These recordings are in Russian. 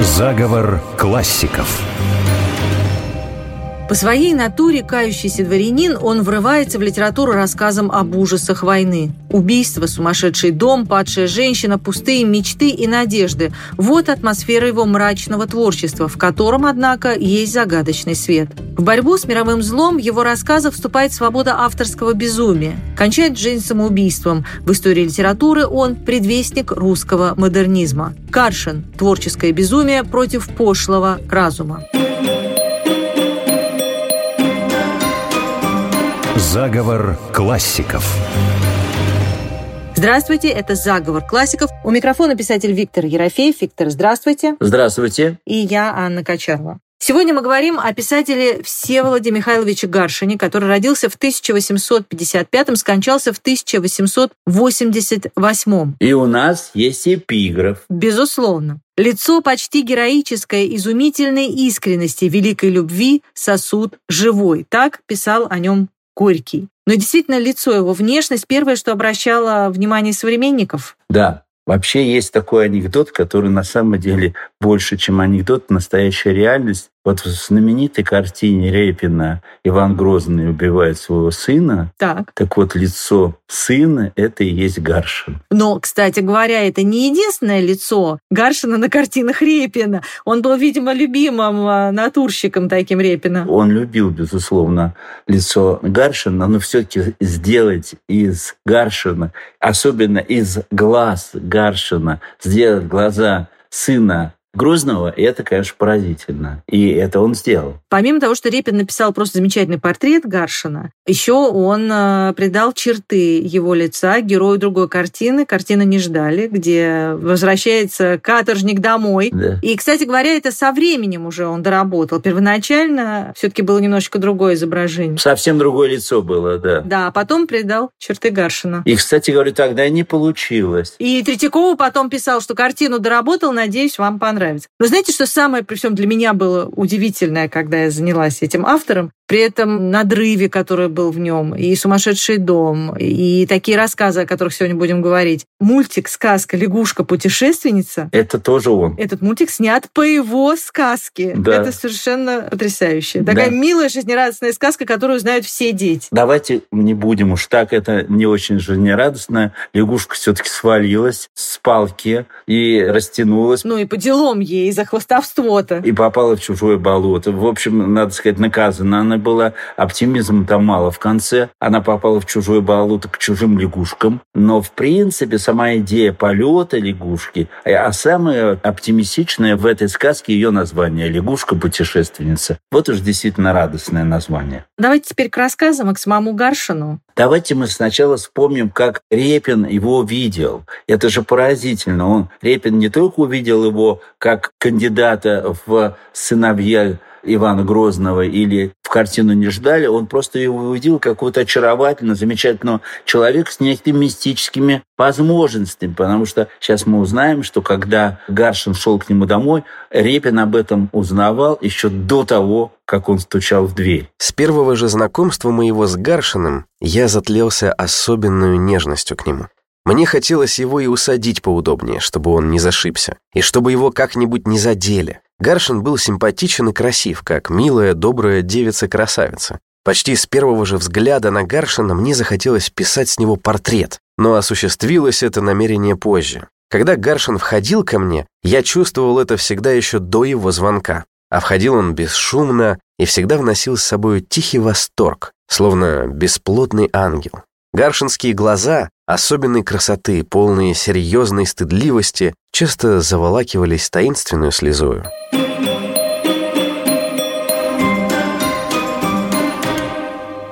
Заговор классиков. По своей натуре кающийся дворянин, он врывается в литературу рассказом об ужасах войны. Убийство, сумасшедший дом, падшая женщина, пустые мечты и надежды – вот атмосфера его мрачного творчества, в котором, однако, есть загадочный свет. В борьбу с мировым злом в его рассказах вступает свобода авторского безумия. Кончает жизнь самоубийством. В истории литературы он – предвестник русского модернизма. Каршин – творческое безумие против пошлого разума. Заговор классиков. Здравствуйте, это «Заговор классиков». У микрофона писатель Виктор Ерофеев. Виктор, здравствуйте. Здравствуйте. И я, Анна Качарова. Сегодня мы говорим о писателе Всеволоде Михайловиче Гаршине, который родился в 1855-м, скончался в 1888-м. И у нас есть эпиграф. Безусловно. Лицо почти героическое, изумительной искренности, великой любви, сосуд живой. Так писал о нем Горький. Но действительно, лицо его, внешность, первое, что обращало внимание современников. Да, Вообще есть такой анекдот, который на самом деле больше, чем анекдот, настоящая реальность. Вот в знаменитой картине Репина Иван Грозный убивает своего сына. Так. Так вот, лицо сына — это и есть Гаршин. Но, кстати говоря, это не единственное лицо Гаршина на картинах Репина. Он был, видимо, любимым а, натурщиком таким Репина. Он любил, безусловно, лицо Гаршина, но все таки сделать из Гаршина, особенно из глаз Гаршина, сделать глаза сына Грозного, и это, конечно, поразительно. И это он сделал. Помимо того, что Репин написал просто замечательный портрет Гаршина, еще он э, придал черты его лица герою другой картины, картина «Не ждали», где возвращается каторжник домой. Да. И, кстати говоря, это со временем уже он доработал. Первоначально все таки было немножечко другое изображение. Совсем другое лицо было, да. Да, а потом придал черты Гаршина. И, кстати говоря, тогда не получилось. И Третьякова потом писал, что картину доработал, надеюсь, вам понравится нравится. Но знаете, что самое при всем для меня было удивительное, когда я занялась этим автором? При этом надрыве, который был в нем, и «Сумасшедший дом», и такие рассказы, о которых сегодня будем говорить. Мультик, сказка «Лягушка-путешественница». Это тоже он. Этот мультик снят по его сказке. Да. Это совершенно потрясающе. Такая Да. милая, жизнерадостная сказка, которую знают все дети. Давайте не будем уж так, это не очень жизнерадостно. Лягушка все-таки свалилась с палки и растянулась, Ну и по делам ей за хвостовство-то. и попала в чужое болото. В общем, надо сказать, наказана она была. Оптимизма там мало в конце. Она попала в чужое болото к чужим лягушкам. Но, в принципе, сама идея полета лягушки, а самое оптимистичное в этой сказке ее название «Лягушка-путешественница». Вот уж действительно радостное название. Давайте теперь к рассказам и к самому Гаршину. Давайте мы сначала вспомним, как Репин его видел. Это же поразительно. Он, Репин не только увидел его как кандидата в сыновья Ивана Грозного или в картину не ждали, он просто его увидел какого-то очаровательного, замечательного человека с некими мистическими возможностями, потому что сейчас мы узнаем, что когда Гаршин шел к нему домой, Репин об этом узнавал еще до того, как он стучал в дверь. С первого же знакомства моего с Гаршиным я затлелся особенную нежностью к нему. Мне хотелось его и усадить поудобнее, чтобы он не зашибся, и чтобы его как-нибудь не задели. Гаршин был симпатичен и красив, как милая, добрая девица-красавица. Почти с первого же взгляда на Гаршина мне захотелось писать с него портрет, но осуществилось это намерение позже. Когда Гаршин входил ко мне, я чувствовал это всегда еще до его звонка. А входил он бесшумно и всегда вносил с собой тихий восторг, словно бесплотный ангел. Гаршинские глаза особенной красоты, полные серьезной стыдливости, часто заволакивались таинственную слезою.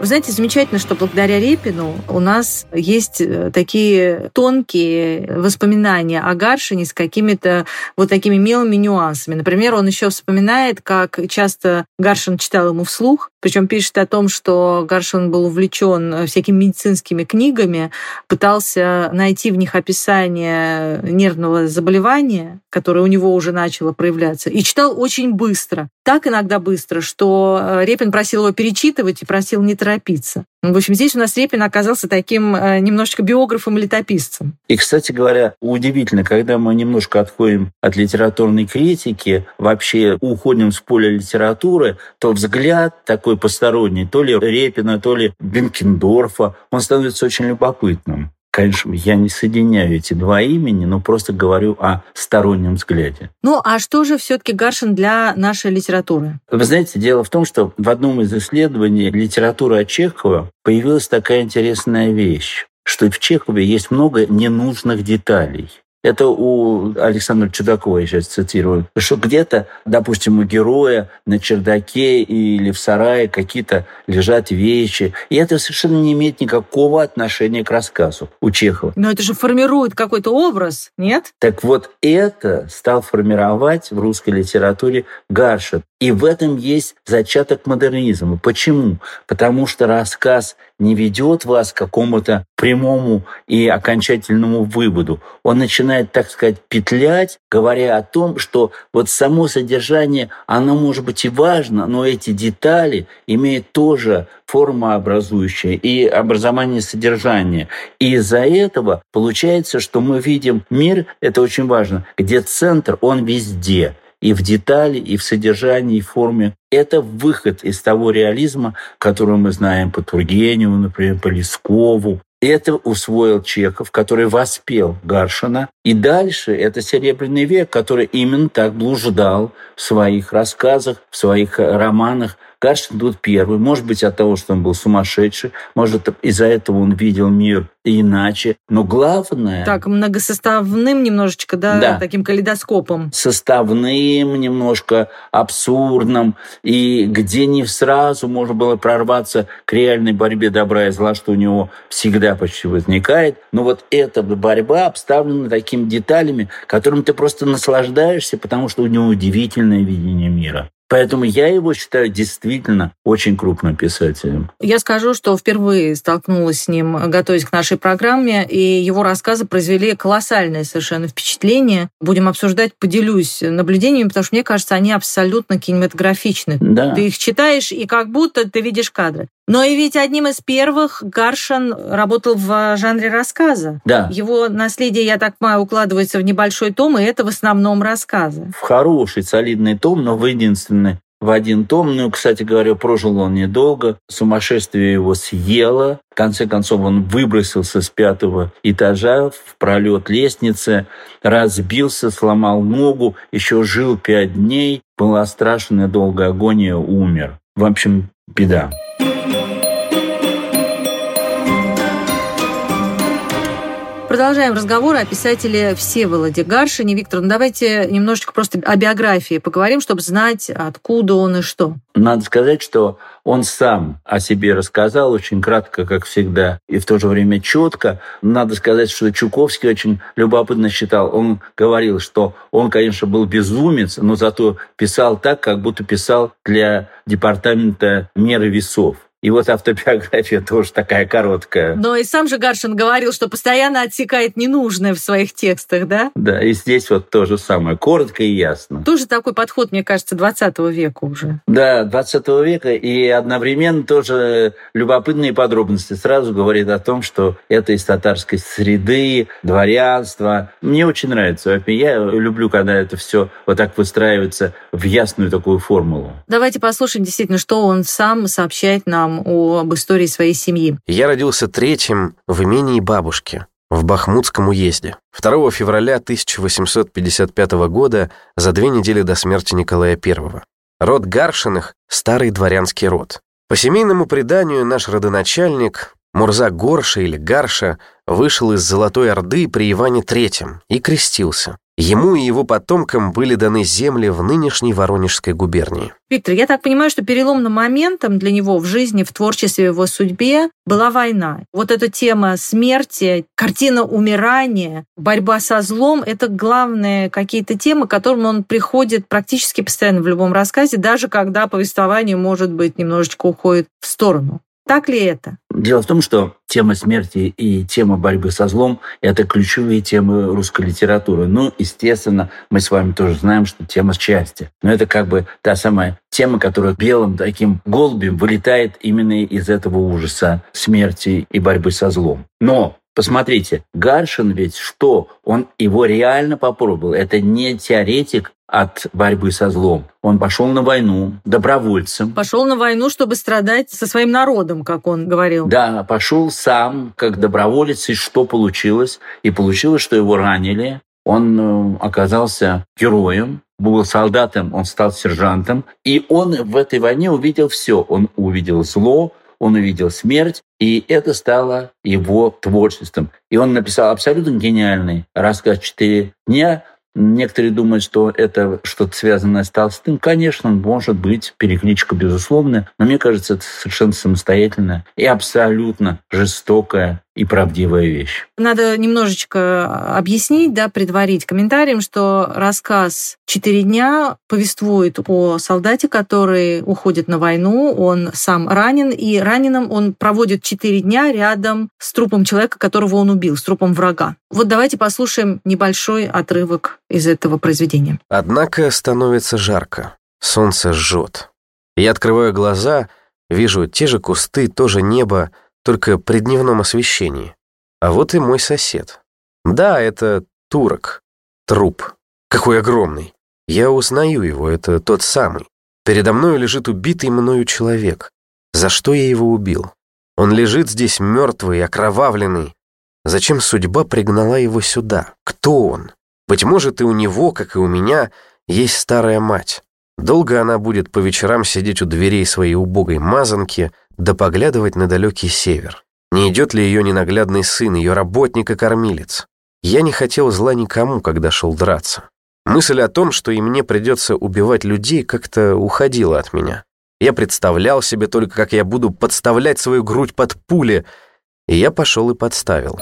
Вы знаете, замечательно, что благодаря Репину у нас есть э, такие тонкие воспоминания о Гаршине с какими-то вот такими милыми нюансами. Например, он еще вспоминает, как часто Гаршин читал ему вслух, причем пишет о том, что Гаршин был увлечен всякими медицинскими книгами, пытался найти в них описание нервного заболевания, которое у него уже начало проявляться, и читал очень быстро. Так иногда быстро, что э, Репин просил его перечитывать и просил не торопиться торопиться. В общем, здесь у нас Репин оказался таким э, немножечко биографом-летописцем. И, кстати говоря, удивительно, когда мы немножко отходим от литературной критики, вообще уходим с поля литературы, то взгляд такой посторонний, то ли Репина, то ли Бенкендорфа, он становится очень любопытным. Конечно, я не соединяю эти два имени, но просто говорю о стороннем взгляде. Ну, а что же все-таки Гаршин для нашей литературы? Вы знаете, дело в том, что в одном из исследований литературы от Чехова появилась такая интересная вещь, что в Чехове есть много ненужных деталей. Это у Александра Чудакова, я сейчас цитирую, что где-то, допустим, у героя на чердаке или в сарае какие-то лежат вещи. И это совершенно не имеет никакого отношения к рассказу у Чехова. Но это же формирует какой-то образ, нет? Так вот, это стал формировать в русской литературе Гаршин. И в этом есть зачаток модернизма. Почему? Потому что рассказ не ведет вас к какому-то прямому и окончательному выводу. Он начинает, так сказать, петлять, говоря о том, что вот само содержание, оно может быть и важно, но эти детали имеют тоже формообразующее и образование содержания. И из-за этого получается, что мы видим мир, это очень важно, где центр, он везде и в детали, и в содержании, и в форме. Это выход из того реализма, который мы знаем по Тургеневу, например, по Лескову. Это усвоил Чехов, который воспел Гаршина. И дальше это Серебряный век, который именно так блуждал в своих рассказах, в своих романах, Гаршин тут первый. Может быть, от того, что он был сумасшедший. Может, из-за этого он видел мир иначе. Но главное... Так, многосоставным немножечко, да, да. таким калейдоскопом. Составным, немножко абсурдным. И где не сразу можно было прорваться к реальной борьбе добра и зла, что у него всегда почти возникает. Но вот эта борьба обставлена такими деталями, которым ты просто наслаждаешься, потому что у него удивительное видение мира. Поэтому я его считаю действительно очень крупным писателем. Я скажу, что впервые столкнулась с ним, готовясь к нашей программе, и его рассказы произвели колоссальное совершенно впечатление. Будем обсуждать, поделюсь наблюдениями, потому что мне кажется, они абсолютно кинематографичны. Да. Ты их читаешь, и как будто ты видишь кадры. Но и ведь одним из первых Гаршин работал в жанре рассказа. Да. Его наследие, я так понимаю, укладывается в небольшой том, и это в основном рассказы. В хороший, солидный том, но в единственный в один том. Ну, кстати говоря, прожил он недолго. Сумасшествие его съело. В конце концов, он выбросился с пятого этажа в пролет лестницы, разбился, сломал ногу, еще жил пять дней. Была страшная долгая агония, умер. В общем, беда. Продолжаем разговор о писателе Всеволоде Гаршине. Виктор, ну давайте немножечко просто о биографии поговорим, чтобы знать, откуда он и что. Надо сказать, что он сам о себе рассказал очень кратко, как всегда, и в то же время четко. Надо сказать, что Чуковский очень любопытно считал. Он говорил, что он, конечно, был безумец, но зато писал так, как будто писал для департамента меры весов. И вот автобиография тоже такая короткая. Но и сам же Гаршин говорил, что постоянно отсекает ненужное в своих текстах, да? Да, и здесь вот то же самое, коротко и ясно. Тоже такой подход, мне кажется, 20 века уже. Да, 20 века, и одновременно тоже любопытные подробности. Сразу говорит о том, что это из татарской среды, дворянства. Мне очень нравится. Я люблю, когда это все вот так выстраивается в ясную такую формулу. Давайте послушаем действительно, что он сам сообщает нам нам об истории своей семьи. Я родился третьим в имении бабушки в Бахмутском уезде. 2 февраля 1855 года, за две недели до смерти Николая I. Род Гаршиных – старый дворянский род. По семейному преданию наш родоначальник, Мурза Горша или Гарша, вышел из Золотой Орды при Иване III и крестился. Ему и его потомкам были даны земли в нынешней Воронежской губернии. Виктор, я так понимаю, что переломным моментом для него в жизни, в творчестве, в его судьбе была война. Вот эта тема смерти, картина умирания, борьба со злом — это главные какие-то темы, к которым он приходит практически постоянно в любом рассказе, даже когда повествование, может быть, немножечко уходит в сторону. Так ли это? Дело в том, что тема смерти и тема борьбы со злом – это ключевые темы русской литературы. Ну, естественно, мы с вами тоже знаем, что тема счастья. Но это как бы та самая тема, которая белым таким голубем вылетает именно из этого ужаса смерти и борьбы со злом. Но Посмотрите, Гаршин ведь что? Он его реально попробовал. Это не теоретик от борьбы со злом. Он пошел на войну добровольцем. Пошел на войну, чтобы страдать со своим народом, как он говорил. Да, пошел сам как доброволец, и что получилось? И получилось, что его ранили. Он э, оказался героем, был солдатом, он стал сержантом. И он в этой войне увидел все. Он увидел зло, он увидел смерть, и это стало его творчеством. И он написал абсолютно гениальный рассказ «Четыре дня», Некоторые думают, что это что-то связанное с Толстым. Конечно, может быть, перекличка безусловная, но мне кажется, это совершенно самостоятельная и абсолютно жестокая и правдивая вещь. Надо немножечко объяснить, да, предварить комментарием, что рассказ «Четыре дня» повествует о солдате, который уходит на войну, он сам ранен, и раненым он проводит четыре дня рядом с трупом человека, которого он убил, с трупом врага. Вот давайте послушаем небольшой отрывок из этого произведения. Однако становится жарко, солнце жжет. Я открываю глаза, вижу те же кусты, то же небо, только при дневном освещении. А вот и мой сосед. Да, это турок. Труп. Какой огромный. Я узнаю его, это тот самый. Передо мной лежит убитый мною человек. За что я его убил? Он лежит здесь мертвый, окровавленный. Зачем судьба пригнала его сюда? Кто он? Быть может, и у него, как и у меня, есть старая мать. Долго она будет по вечерам сидеть у дверей своей убогой мазанки, да поглядывать на далекий север. Не идет ли ее ненаглядный сын, ее работник и кормилец? Я не хотел зла никому, когда шел драться. Мысль о том, что и мне придется убивать людей, как-то уходила от меня. Я представлял себе только, как я буду подставлять свою грудь под пули, и я пошел и подставил.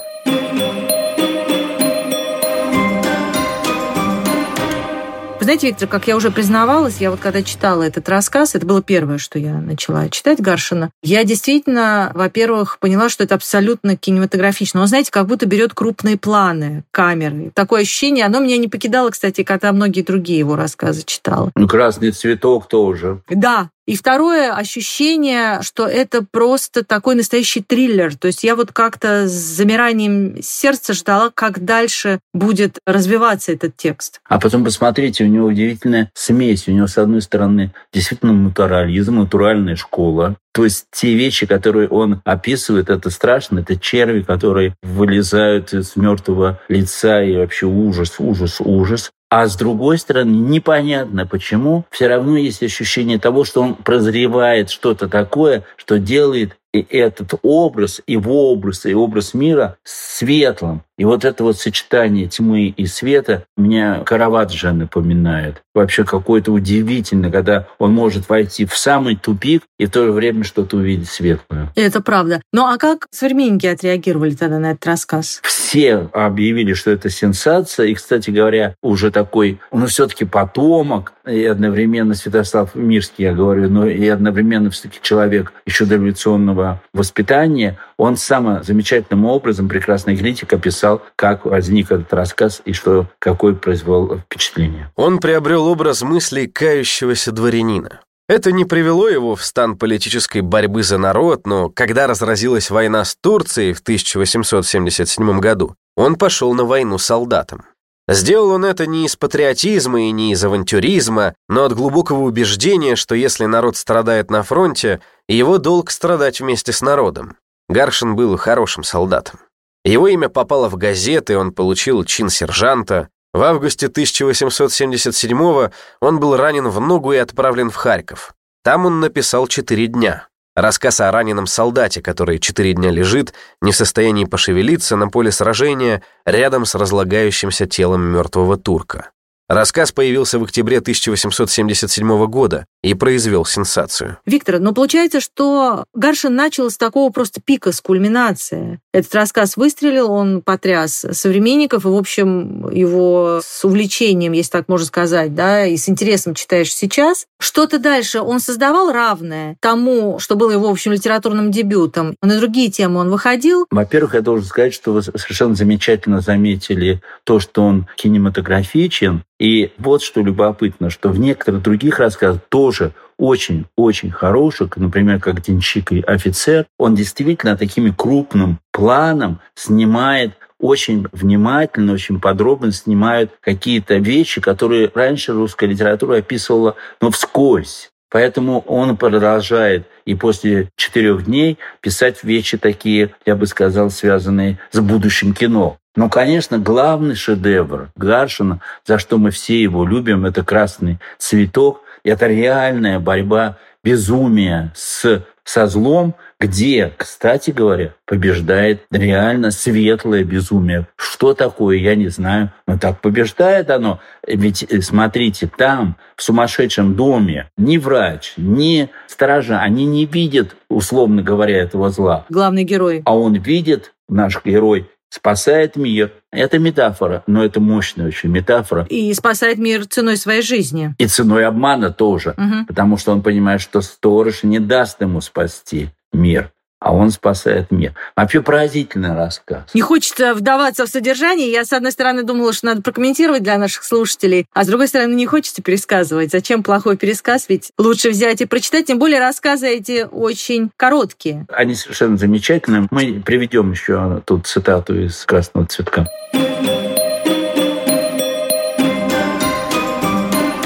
Вы знаете, Виктор, как я уже признавалась, я вот когда читала этот рассказ, это было первое, что я начала читать Гаршина, я действительно, во-первых, поняла, что это абсолютно кинематографично. Он, знаете, как будто берет крупные планы камеры. Такое ощущение, оно меня не покидало, кстати, когда многие другие его рассказы читала. Ну, красный цветок тоже. Да, и второе ощущение, что это просто такой настоящий триллер. То есть я вот как-то с замиранием сердца ждала, как дальше будет развиваться этот текст. А потом посмотрите, у него удивительная смесь. У него, с одной стороны, действительно натурализм, натуральная школа. То есть те вещи, которые он описывает, это страшно, это черви, которые вылезают из мертвого лица и вообще ужас, ужас, ужас. А с другой стороны, непонятно почему, все равно есть ощущение того, что он прозревает что-то такое, что делает и этот образ, его образ, и образ мира светлым. И вот это вот сочетание тьмы и света мне Караваджо напоминает. Вообще какое-то удивительно, когда он может войти в самый тупик и в то же время что-то увидеть светлое. Это правда. Ну а как современники отреагировали тогда на этот рассказ? Все объявили, что это сенсация. И, кстати говоря, уже такой, ну, все-таки потомок, и одновременно Святослав Мирский, я говорю, но и одновременно все-таки человек еще дореволюционного воспитания, он сам замечательным образом, прекрасный критик, описал, как возник этот рассказ и что, какое произвел впечатление. Он приобрел образ мыслей кающегося дворянина. Это не привело его в стан политической борьбы за народ, но когда разразилась война с Турцией в 1877 году, он пошел на войну солдатом. Сделал он это не из патриотизма и не из авантюризма, но от глубокого убеждения, что если народ страдает на фронте, его долг страдать вместе с народом. Гаршин был хорошим солдатом. Его имя попало в газеты, он получил чин сержанта. В августе 1877 он был ранен в ногу и отправлен в Харьков. Там он написал «Четыре дня». Рассказ о раненом солдате, который четыре дня лежит, не в состоянии пошевелиться на поле сражения рядом с разлагающимся телом мертвого турка. Рассказ появился в октябре 1877 года и произвел сенсацию. Виктор, но получается, что Гаршин начал с такого просто пика, с кульминации. Этот рассказ выстрелил, он потряс современников, и, в общем, его с увлечением, если так можно сказать, да, и с интересом читаешь сейчас. Что-то дальше он создавал равное тому, что было его, в общем, литературным дебютом. На другие темы он выходил. Во-первых, я должен сказать, что вы совершенно замечательно заметили то, что он кинематографичен, и вот что любопытно, что в некоторых других рассказах тоже очень-очень хороших, например, как «Денщик и офицер», он действительно таким крупным планом снимает очень внимательно, очень подробно снимают какие-то вещи, которые раньше русская литература описывала, но вскользь. Поэтому он продолжает и после четырех дней писать вещи такие, я бы сказал, связанные с будущим кино. Но, конечно, главный шедевр Гаршина, за что мы все его любим, это «Красный цветок». Это реальная борьба безумия с, со злом, где, кстати говоря, побеждает реально светлое безумие. Что такое, я не знаю, но так побеждает оно. Ведь, э, смотрите, там, в сумасшедшем доме, ни врач, ни сторожа, они не видят, условно говоря, этого зла. Главный герой. А он видит, наш герой, спасает мир. Это метафора, но это мощная очень метафора. И спасает мир ценой своей жизни. И ценой обмана тоже, угу. потому что он понимает, что сторож не даст ему спасти мир а он спасает мир. Вообще поразительный рассказ. Не хочется вдаваться в содержание. Я, с одной стороны, думала, что надо прокомментировать для наших слушателей, а с другой стороны, не хочется пересказывать. Зачем плохой пересказ? Ведь лучше взять и прочитать. Тем более рассказы эти очень короткие. Они совершенно замечательные. Мы приведем еще тут цитату из «Красного цветка».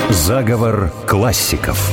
Заговор классиков.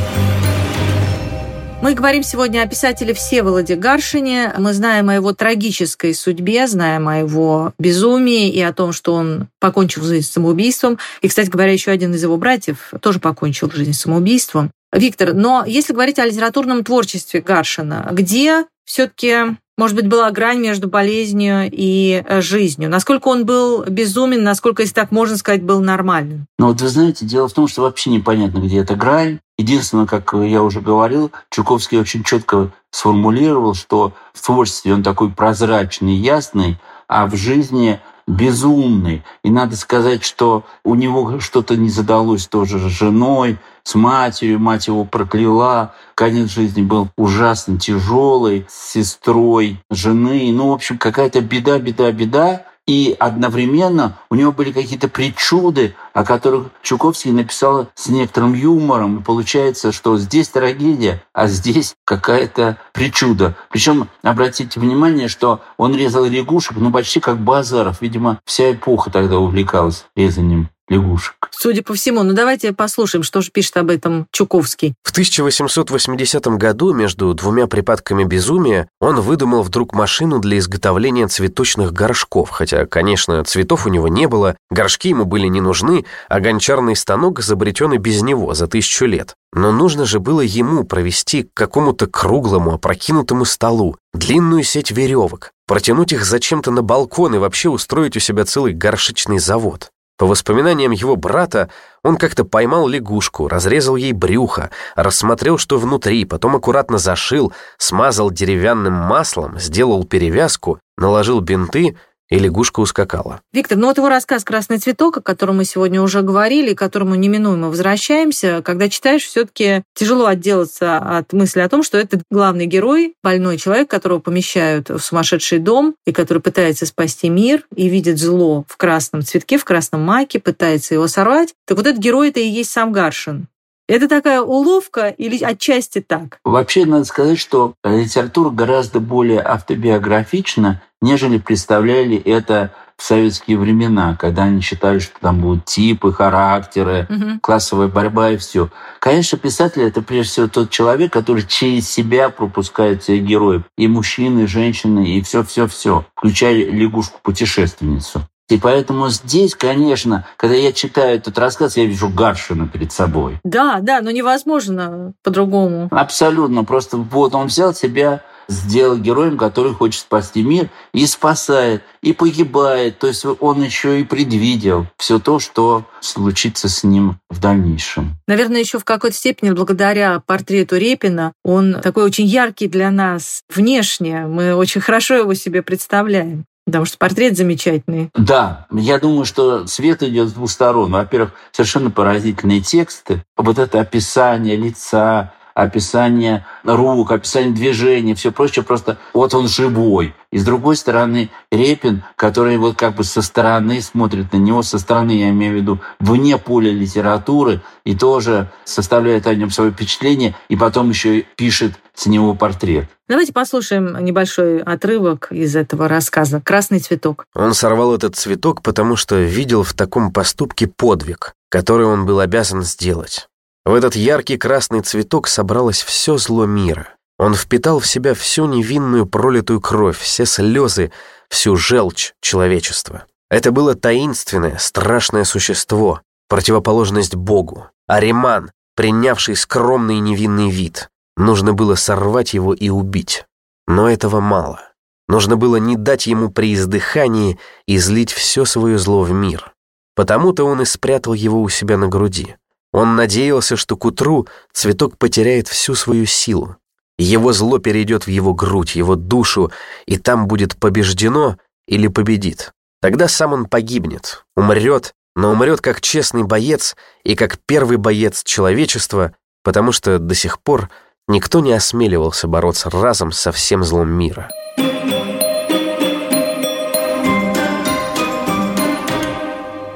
Мы говорим сегодня о писателе Всеволоде Гаршине. Мы знаем о его трагической судьбе, знаем о его безумии и о том, что он покончил жизнь самоубийством. И, кстати говоря, еще один из его братьев тоже покончил жизнь самоубийством. Виктор, но если говорить о литературном творчестве Гаршина, где все-таки может быть, была грань между болезнью и э, жизнью? Насколько он был безумен, насколько, если так можно сказать, был нормальным? Ну вот вы знаете, дело в том, что вообще непонятно, где эта грань. Единственное, как я уже говорил, Чуковский очень четко сформулировал, что в творчестве он такой прозрачный, ясный, а в жизни безумный. И надо сказать, что у него что-то не задалось тоже с женой, с матерью. Мать его прокляла. Конец жизни был ужасно тяжелый. С сестрой жены. Ну, в общем, какая-то беда, беда, беда. И одновременно у него были какие-то причуды, о которых Чуковский написал с некоторым юмором. И получается, что здесь трагедия, а здесь какая-то причуда. Причем обратите внимание, что он резал лягушек, ну почти как Базаров. Видимо, вся эпоха тогда увлекалась резанием лягушек. Судя по всему, ну давайте послушаем, что же пишет об этом Чуковский. В 1880 году между двумя припадками безумия он выдумал вдруг машину для изготовления цветочных горшков, хотя, конечно, цветов у него не было, горшки ему были не нужны, а гончарный станок изобретен и без него за тысячу лет. Но нужно же было ему провести к какому-то круглому, опрокинутому столу длинную сеть веревок, протянуть их зачем-то на балкон и вообще устроить у себя целый горшечный завод. По воспоминаниям его брата, он как-то поймал лягушку, разрезал ей брюхо, рассмотрел, что внутри, потом аккуратно зашил, смазал деревянным маслом, сделал перевязку, наложил бинты и лягушка ускакала. Виктор, ну вот его рассказ «Красный цветок», о котором мы сегодня уже говорили, к которому неминуемо возвращаемся, когда читаешь, все таки тяжело отделаться от мысли о том, что это главный герой, больной человек, которого помещают в сумасшедший дом, и который пытается спасти мир, и видит зло в красном цветке, в красном маке, пытается его сорвать. Так вот этот герой это и есть сам Гаршин. Это такая уловка или отчасти так? Вообще, надо сказать, что литература гораздо более автобиографична, нежели представляли это в советские времена, когда они считали, что там будут типы, характеры, угу. классовая борьба и все. Конечно, писатель это прежде всего тот человек, который через себя пропускает всех героев. И мужчины, и женщины, и все-все-все, включая лягушку-путешественницу. И поэтому здесь, конечно, когда я читаю этот рассказ, я вижу Гаршина перед собой. Да, да, но невозможно по-другому. Абсолютно. Просто вот он взял себя сделал героем, который хочет спасти мир и спасает, и погибает. То есть он еще и предвидел все то, что случится с ним в дальнейшем. Наверное, еще в какой-то степени благодаря портрету Репина он такой очень яркий для нас внешне. Мы очень хорошо его себе представляем. Потому что портрет замечательный. Да, я думаю, что свет идет с двух сторон. Во-первых, совершенно поразительные тексты. Вот это описание лица, описание рук, описание движений, все прочее, просто вот он живой. И с другой стороны, Репин, который вот как бы со стороны смотрит на него, со стороны, я имею в виду, вне поля литературы, и тоже составляет о нем свое впечатление, и потом еще пишет с него портрет. Давайте послушаем небольшой отрывок из этого рассказа «Красный цветок». Он сорвал этот цветок, потому что видел в таком поступке подвиг, который он был обязан сделать. В этот яркий красный цветок собралось все зло мира. Он впитал в себя всю невинную пролитую кровь, все слезы, всю желчь человечества. Это было таинственное, страшное существо, противоположность Богу, Ариман, принявший скромный невинный вид. Нужно было сорвать его и убить. Но этого мало. Нужно было не дать ему при издыхании излить все свое зло в мир. Потому-то он и спрятал его у себя на груди. Он надеялся, что к утру цветок потеряет всю свою силу. Его зло перейдет в его грудь, его душу, и там будет побеждено или победит. Тогда сам он погибнет, умрет, но умрет как честный боец и как первый боец человечества, потому что до сих пор никто не осмеливался бороться разом со всем злом мира.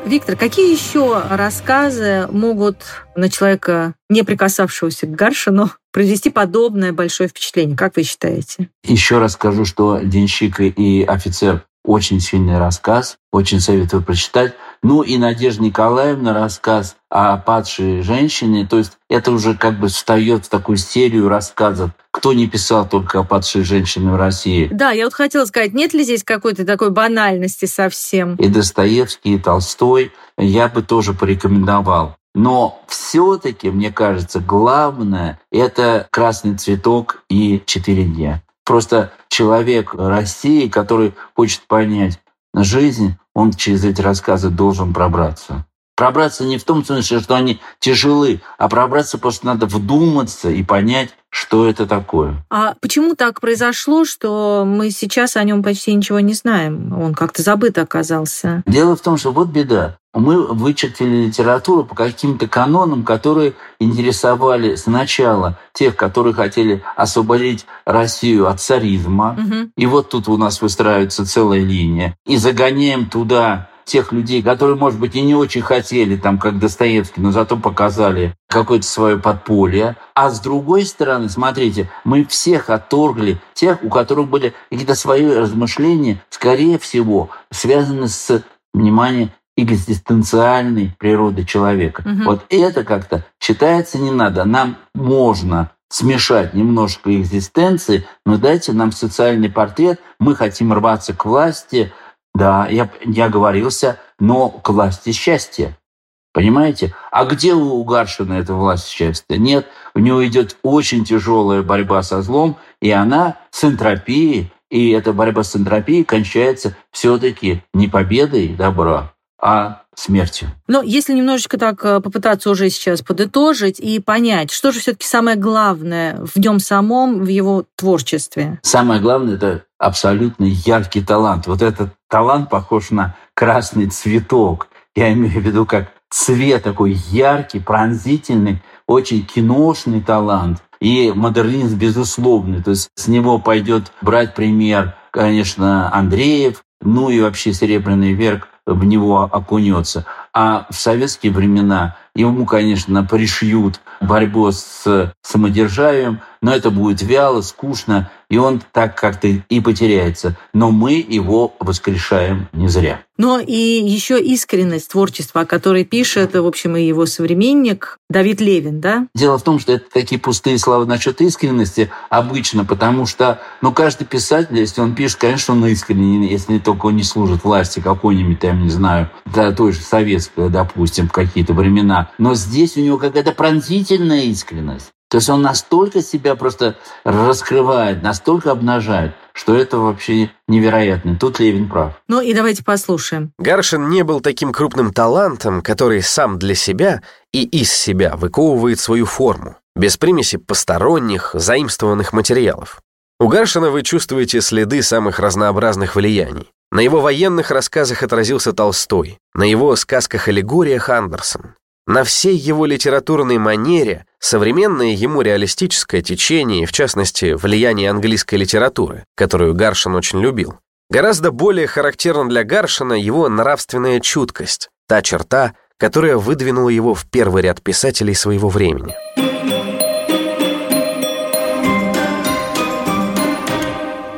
Виктор, какие еще рассказы могут на человека, не прикасавшегося к Гаршину, произвести подобное большое впечатление? Как вы считаете? Еще раз скажу, что «Денщик и офицер» очень сильный рассказ, очень советую прочитать. Ну и Надежда Николаевна рассказ о падшей женщине. То есть это уже как бы встает в такую серию рассказов. Кто не писал только о падшей женщине в России? Да, я вот хотела сказать, нет ли здесь какой-то такой банальности совсем? И Достоевский, и Толстой я бы тоже порекомендовал. Но все-таки, мне кажется, главное – это «Красный цветок» и «Четыре дня». Просто человек России, который хочет понять жизнь, он через эти рассказы должен пробраться. Пробраться не в том смысле, что они тяжелы, а пробраться просто надо вдуматься и понять, что это такое. А почему так произошло, что мы сейчас о нем почти ничего не знаем? Он как-то забыт оказался. Дело в том, что вот беда. Мы вычертили литературу по каким-то канонам, которые интересовали сначала тех, которые хотели освободить Россию от царизма. Угу. И вот тут у нас выстраивается целая линия. И загоняем туда тех людей, которые, может быть, и не очень хотели, там, как Достоевский, но зато показали какое-то свое подполье. А с другой стороны, смотрите, мы всех отторгли, тех, у которых были какие-то свои размышления, скорее всего, связаны с, внимание, экзистенциальной природы человека. Угу. Вот это как-то считается не надо. Нам можно смешать немножко экзистенции, но дайте нам социальный портрет, мы хотим рваться к власти, да, я, я говорился, но к власти счастья. Понимаете? А где у Гаршина эта власть счастья? Нет, у него идет очень тяжелая борьба со злом, и она с энтропией, и эта борьба с энтропией кончается все-таки не победой добра, а смертью. Но если немножечко так э, попытаться уже сейчас подытожить и понять, что же все-таки самое главное в нем самом, в его творчестве? Самое главное – это абсолютно яркий талант. Вот этот талант похож на красный цветок. Я имею в виду как цвет такой яркий, пронзительный, очень киношный талант. И модернизм безусловный. То есть с него пойдет брать пример, конечно, Андреев, ну и вообще Серебряный век в него окунется. А в советские времена ему, конечно, пришьют борьбу с самодержавием, но это будет вяло, скучно, и он так как-то и потеряется. Но мы его воскрешаем не зря. Но и еще искренность творчества, о которой пишет, в общем, и его современник Давид Левин, да? Дело в том, что это такие пустые слова насчет искренности обычно, потому что, ну, каждый писатель, если он пишет, конечно, он искренен, если только он не служит власти какой-нибудь, я не знаю, да, той же советской, допустим, в какие-то времена. Но здесь у него какая-то пронзительная искренность. То есть он настолько себя просто раскрывает, настолько обнажает, что это вообще невероятно. Тут Левин прав. Ну и давайте послушаем. Гаршин не был таким крупным талантом, который сам для себя и из себя выковывает свою форму, без примеси посторонних, заимствованных материалов. У Гаршина вы чувствуете следы самых разнообразных влияний. На его военных рассказах отразился Толстой, на его сказках-аллегориях Андерсон. На всей его литературной манере современное ему реалистическое течение, в частности, влияние английской литературы, которую Гаршин очень любил. Гораздо более характерна для Гаршина его нравственная чуткость, та черта, которая выдвинула его в первый ряд писателей своего времени.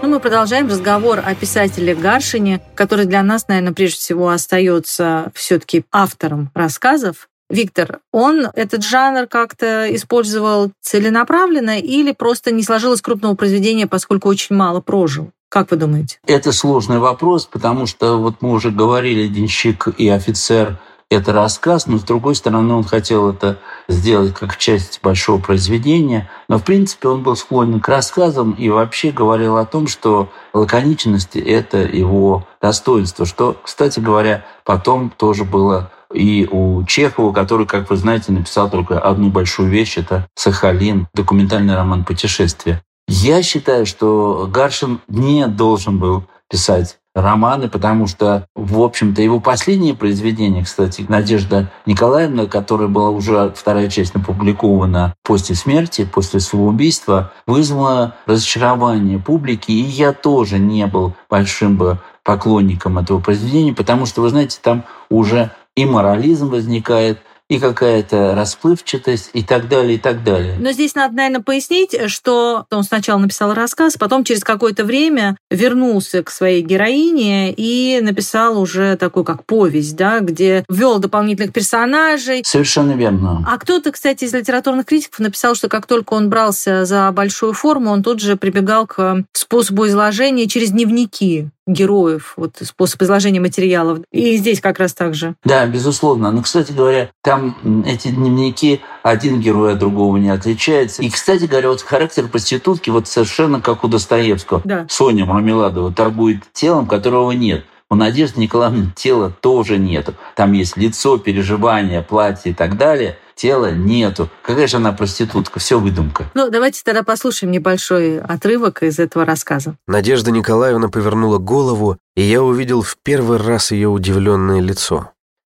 Ну, мы продолжаем разговор о писателе Гаршине, который для нас, наверное, прежде всего остается все-таки автором рассказов. Виктор, он этот жанр как-то использовал целенаправленно или просто не сложилось крупного произведения, поскольку очень мало прожил? Как вы думаете? Это сложный вопрос, потому что вот мы уже говорили, денщик и офицер – это рассказ, но с другой стороны он хотел это сделать как часть большого произведения, но в принципе он был склонен к рассказам и вообще говорил о том, что лаконичность – это его достоинство, что, кстати говоря, потом тоже было и у Чехова, который, как вы знаете, написал только одну большую вещь, это «Сахалин», документальный роман «Путешествие». Я считаю, что Гаршин не должен был писать романы, потому что, в общем-то, его последнее произведение, кстати, «Надежда Николаевна», которая была уже вторая часть опубликована после смерти, после своего убийства, вызвала разочарование публики, и я тоже не был большим бы поклонником этого произведения, потому что, вы знаете, там уже и морализм возникает, и какая-то расплывчатость и так далее, и так далее. Но здесь надо, наверное, пояснить, что он сначала написал рассказ, потом через какое-то время вернулся к своей героине и написал уже такую как повесть, да, где ввел дополнительных персонажей. Совершенно верно. А кто-то, кстати, из литературных критиков написал, что как только он брался за большую форму, он тут же прибегал к способу изложения через дневники героев, вот способ изложения материалов. И здесь как раз так же. Да, безусловно. Но, кстати говоря, там эти дневники, один герой от другого не отличается. И, кстати говоря, вот характер проститутки вот совершенно как у Достоевского. Да. Соня Мармеладова торгует телом, которого нет. У Надежды Николаевны тела тоже нет. Там есть лицо, переживания, платье и так далее. Тела нету. Какая же она проститутка? Все выдумка. Ну, давайте тогда послушаем небольшой отрывок из этого рассказа. Надежда Николаевна повернула голову, и я увидел в первый раз ее удивленное лицо.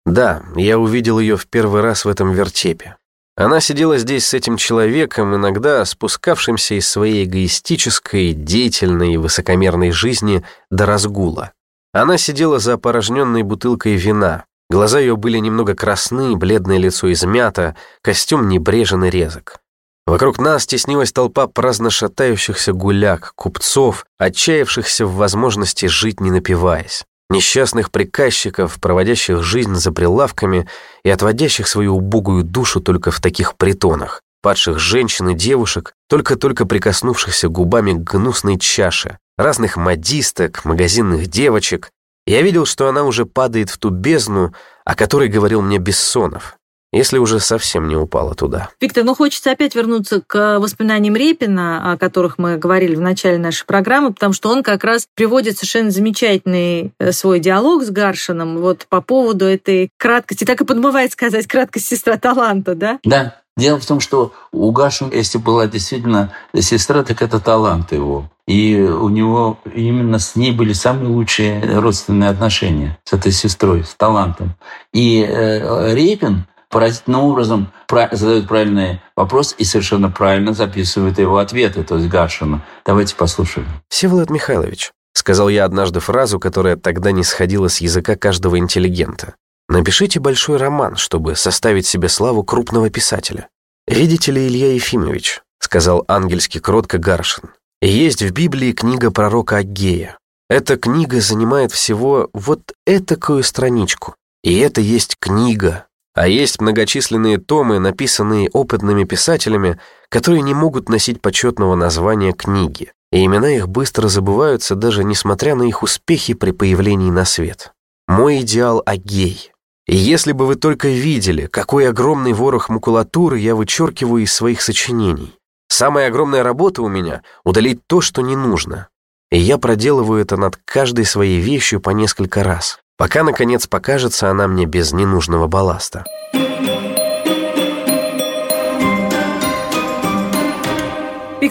Да, я увидел ее в первый раз в этом вертепе. Она сидела здесь с этим человеком, иногда спускавшимся из своей эгоистической, деятельной и высокомерной жизни до разгула. Она сидела за опорожненной бутылкой вина. Глаза ее были немного красны, бледное лицо измято, костюм небрежен и резок. Вокруг нас теснилась толпа праздно шатающихся гуляк, купцов, отчаявшихся в возможности жить не напиваясь, несчастных приказчиков, проводящих жизнь за прилавками и отводящих свою убогую душу только в таких притонах, падших женщин и девушек, только-только прикоснувшихся губами к гнусной чаше, разных модисток, магазинных девочек. Я видел, что она уже падает в ту бездну, о которой говорил мне Бессонов, если уже совсем не упала туда. Виктор, ну хочется опять вернуться к воспоминаниям Репина, о которых мы говорили в начале нашей программы, потому что он как раз приводит совершенно замечательный э, свой диалог с Гаршином вот по поводу этой краткости, так и подмывает сказать, краткость сестра таланта, да? Да. Дело в том, что у Гашина, если была действительно сестра, так это талант его. И у него именно с ней были самые лучшие родственные отношения, с этой сестрой, с талантом. И э, Репин поразительным образом задает правильный вопрос и совершенно правильно записывает его ответы, то есть Гашина. Давайте послушаем. Всеволод Михайлович, сказал я однажды фразу, которая тогда не сходила с языка каждого интеллигента. Напишите большой роман, чтобы составить себе славу крупного писателя. «Видите ли, Илья Ефимович», — сказал ангельски кротко Гаршин, «есть в Библии книга пророка Аггея. Эта книга занимает всего вот этакую страничку. И это есть книга, а есть многочисленные томы, написанные опытными писателями, которые не могут носить почетного названия книги, и имена их быстро забываются даже несмотря на их успехи при появлении на свет. Мой идеал Агей. И если бы вы только видели, какой огромный ворох макулатуры я вычеркиваю из своих сочинений. Самая огромная работа у меня — удалить то, что не нужно. И я проделываю это над каждой своей вещью по несколько раз, пока, наконец, покажется она мне без ненужного балласта.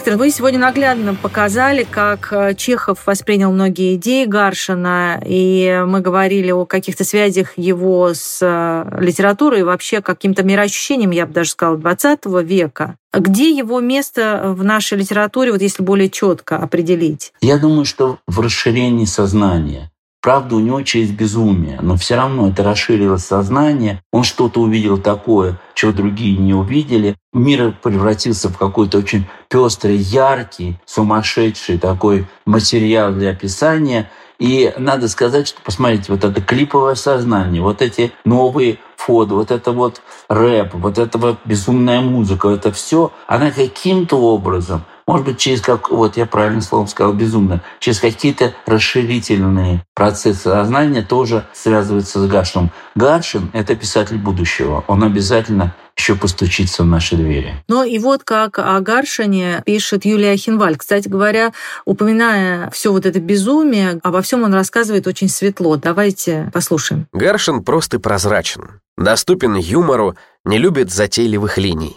Виктор, вы сегодня наглядно показали, как э, Чехов воспринял многие идеи Гаршина, и мы говорили о каких-то связях его с э, литературой вообще каким-то мироощущением, я бы даже сказала, 20 века. Где его место в нашей литературе, вот если более четко определить? Я думаю, что в расширении сознания. Правда, у него через безумие, но все равно это расширилось сознание. Он что-то увидел такое, чего другие не увидели. Мир превратился в какой-то очень пестрый, яркий, сумасшедший такой материал для описания. И надо сказать, что, посмотрите, вот это клиповое сознание, вот эти новые фоды, вот это вот рэп, вот это вот безумная музыка, это все, она каким-то образом может быть, через как, вот я правильно словом сказал, безумно, через какие-то расширительные процессы сознания тоже связывается с Гаршином. Гаршин — это писатель будущего. Он обязательно еще постучится в наши двери. Ну и вот как о Гаршине пишет Юлия Хинваль. Кстати говоря, упоминая все вот это безумие, обо всем он рассказывает очень светло. Давайте послушаем. Гаршин просто прозрачен, доступен юмору, не любит затейливых линий.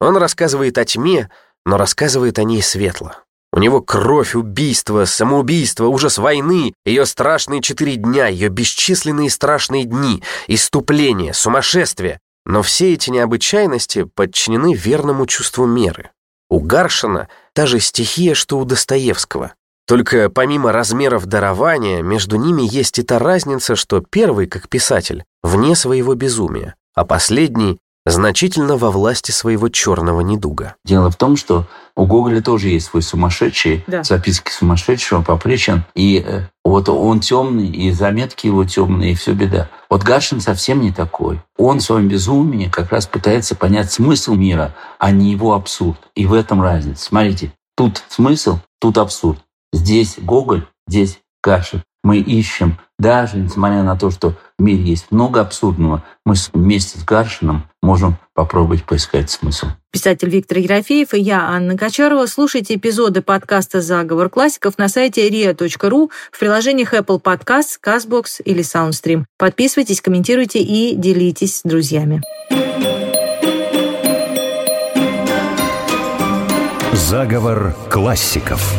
Он рассказывает о тьме, но рассказывает о ней светло. У него кровь, убийство, самоубийство, ужас войны, ее страшные четыре дня, ее бесчисленные страшные дни, иступление, сумасшествие. Но все эти необычайности подчинены верному чувству меры. У Гаршина та же стихия, что у Достоевского. Только помимо размеров дарования, между ними есть и та разница, что первый, как писатель, вне своего безумия, а последний значительно во власти своего черного недуга. Дело в том, что у Гоголя тоже есть свой сумасшедший, да. записки сумасшедшего, попречен. И э, вот он темный, и заметки его темные, и все беда. Вот Гашин совсем не такой. Он в своем безумии как раз пытается понять смысл мира, а не его абсурд. И в этом разница. Смотрите, тут смысл, тут абсурд. Здесь Гоголь, здесь Гашин мы ищем, даже несмотря на то, что в мире есть много абсурдного, мы вместе с Гаршином можем попробовать поискать смысл. Писатель Виктор Ерофеев и я, Анна Качарова. Слушайте эпизоды подкаста «Заговор классиков» на сайте ria.ru в приложениях Apple Podcasts, CastBox или SoundStream. Подписывайтесь, комментируйте и делитесь с друзьями. Заговор классиков.